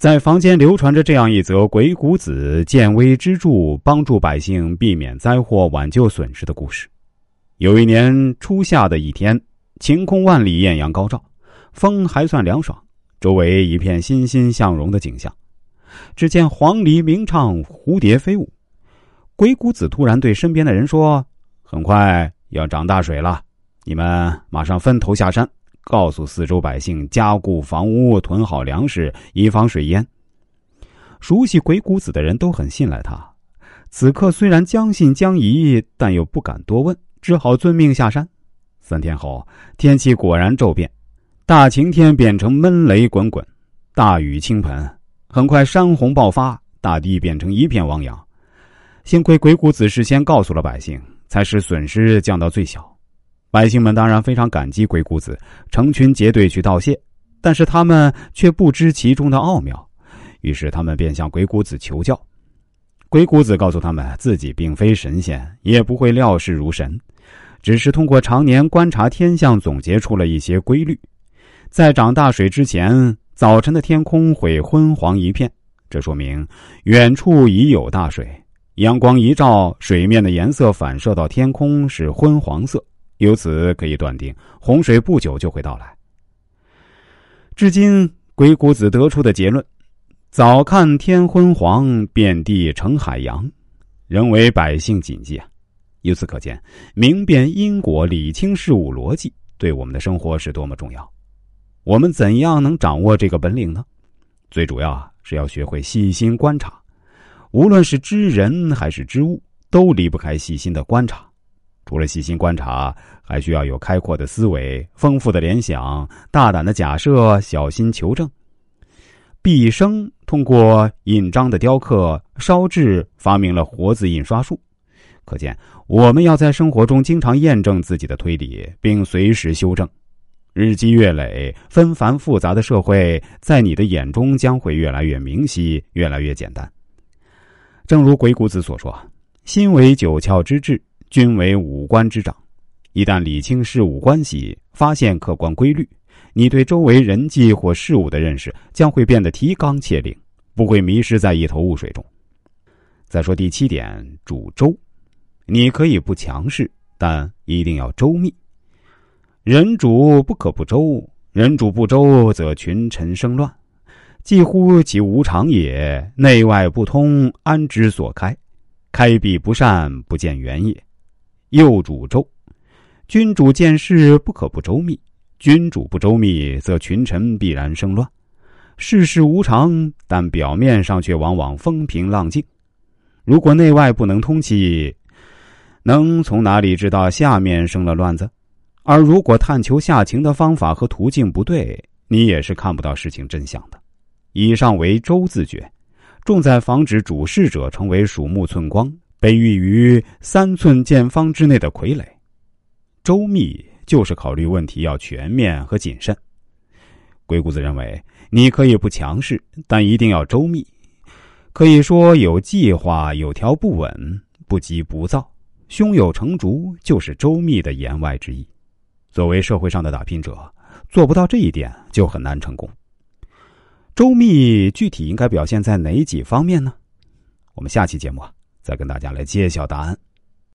在坊间流传着这样一则鬼谷子见微知著、帮助百姓避免灾祸、挽救损失的故事。有一年初夏的一天，晴空万里，艳阳高照，风还算凉爽，周围一片欣欣向荣的景象。只见黄鹂鸣唱，蝴蝶飞舞。鬼谷子突然对身边的人说：“很快要涨大水了，你们马上分头下山。”告诉四周百姓加固房屋，囤好粮食，以防水淹。熟悉鬼谷子的人都很信赖他。此刻虽然将信将疑，但又不敢多问，只好遵命下山。三天后，天气果然骤变，大晴天变成闷雷滚滚，大雨倾盆。很快，山洪爆发，大地变成一片汪洋。幸亏鬼谷子事先告诉了百姓，才使损失降到最小。百姓们当然非常感激鬼谷子，成群结队去道谢，但是他们却不知其中的奥妙，于是他们便向鬼谷子求教。鬼谷子告诉他们，自己并非神仙，也不会料事如神，只是通过常年观察天象，总结出了一些规律。在涨大水之前，早晨的天空会昏黄一片，这说明远处已有大水。阳光一照，水面的颜色反射到天空是昏黄色。由此可以断定，洪水不久就会到来。至今，鬼谷子得出的结论：早看天昏黄，遍地成海洋，仍为百姓谨记啊。由此可见，明辨因果、理清事物逻辑，对我们的生活是多么重要。我们怎样能掌握这个本领呢？最主要啊，是要学会细心观察。无论是知人还是知物，都离不开细心的观察。除了细心观察，还需要有开阔的思维、丰富的联想、大胆的假设、小心求证。毕生通过印章的雕刻、烧制，发明了活字印刷术。可见，我们要在生活中经常验证自己的推理，并随时修正。日积月累，纷繁复杂的社会在你的眼中将会越来越明晰，越来越简单。正如鬼谷子所说：“心为九窍之志。”均为五官之长，一旦理清事物关系，发现客观规律，你对周围人际或事物的认识将会变得提纲挈领，不会迷失在一头雾水中。再说第七点，主周，你可以不强势，但一定要周密。人主不可不周，人主不周则群臣生乱，几乎其无常也。内外不通，安之所开？开闭不善，不见原也。右主周，君主见事不可不周密。君主不周密，则群臣必然生乱。世事无常，但表面上却往往风平浪静。如果内外不能通气，能从哪里知道下面生了乱子？而如果探求下情的方法和途径不对，你也是看不到事情真相的。以上为周自觉，重在防止主事者成为鼠目寸光。被喻于三寸见方之内的傀儡，周密就是考虑问题要全面和谨慎。鬼谷子认为，你可以不强势，但一定要周密。可以说有计划、有条不紊、不急不躁、胸有成竹，就是周密的言外之意。作为社会上的打拼者，做不到这一点，就很难成功。周密具体应该表现在哪几方面呢？我们下期节目啊。再跟大家来揭晓答案。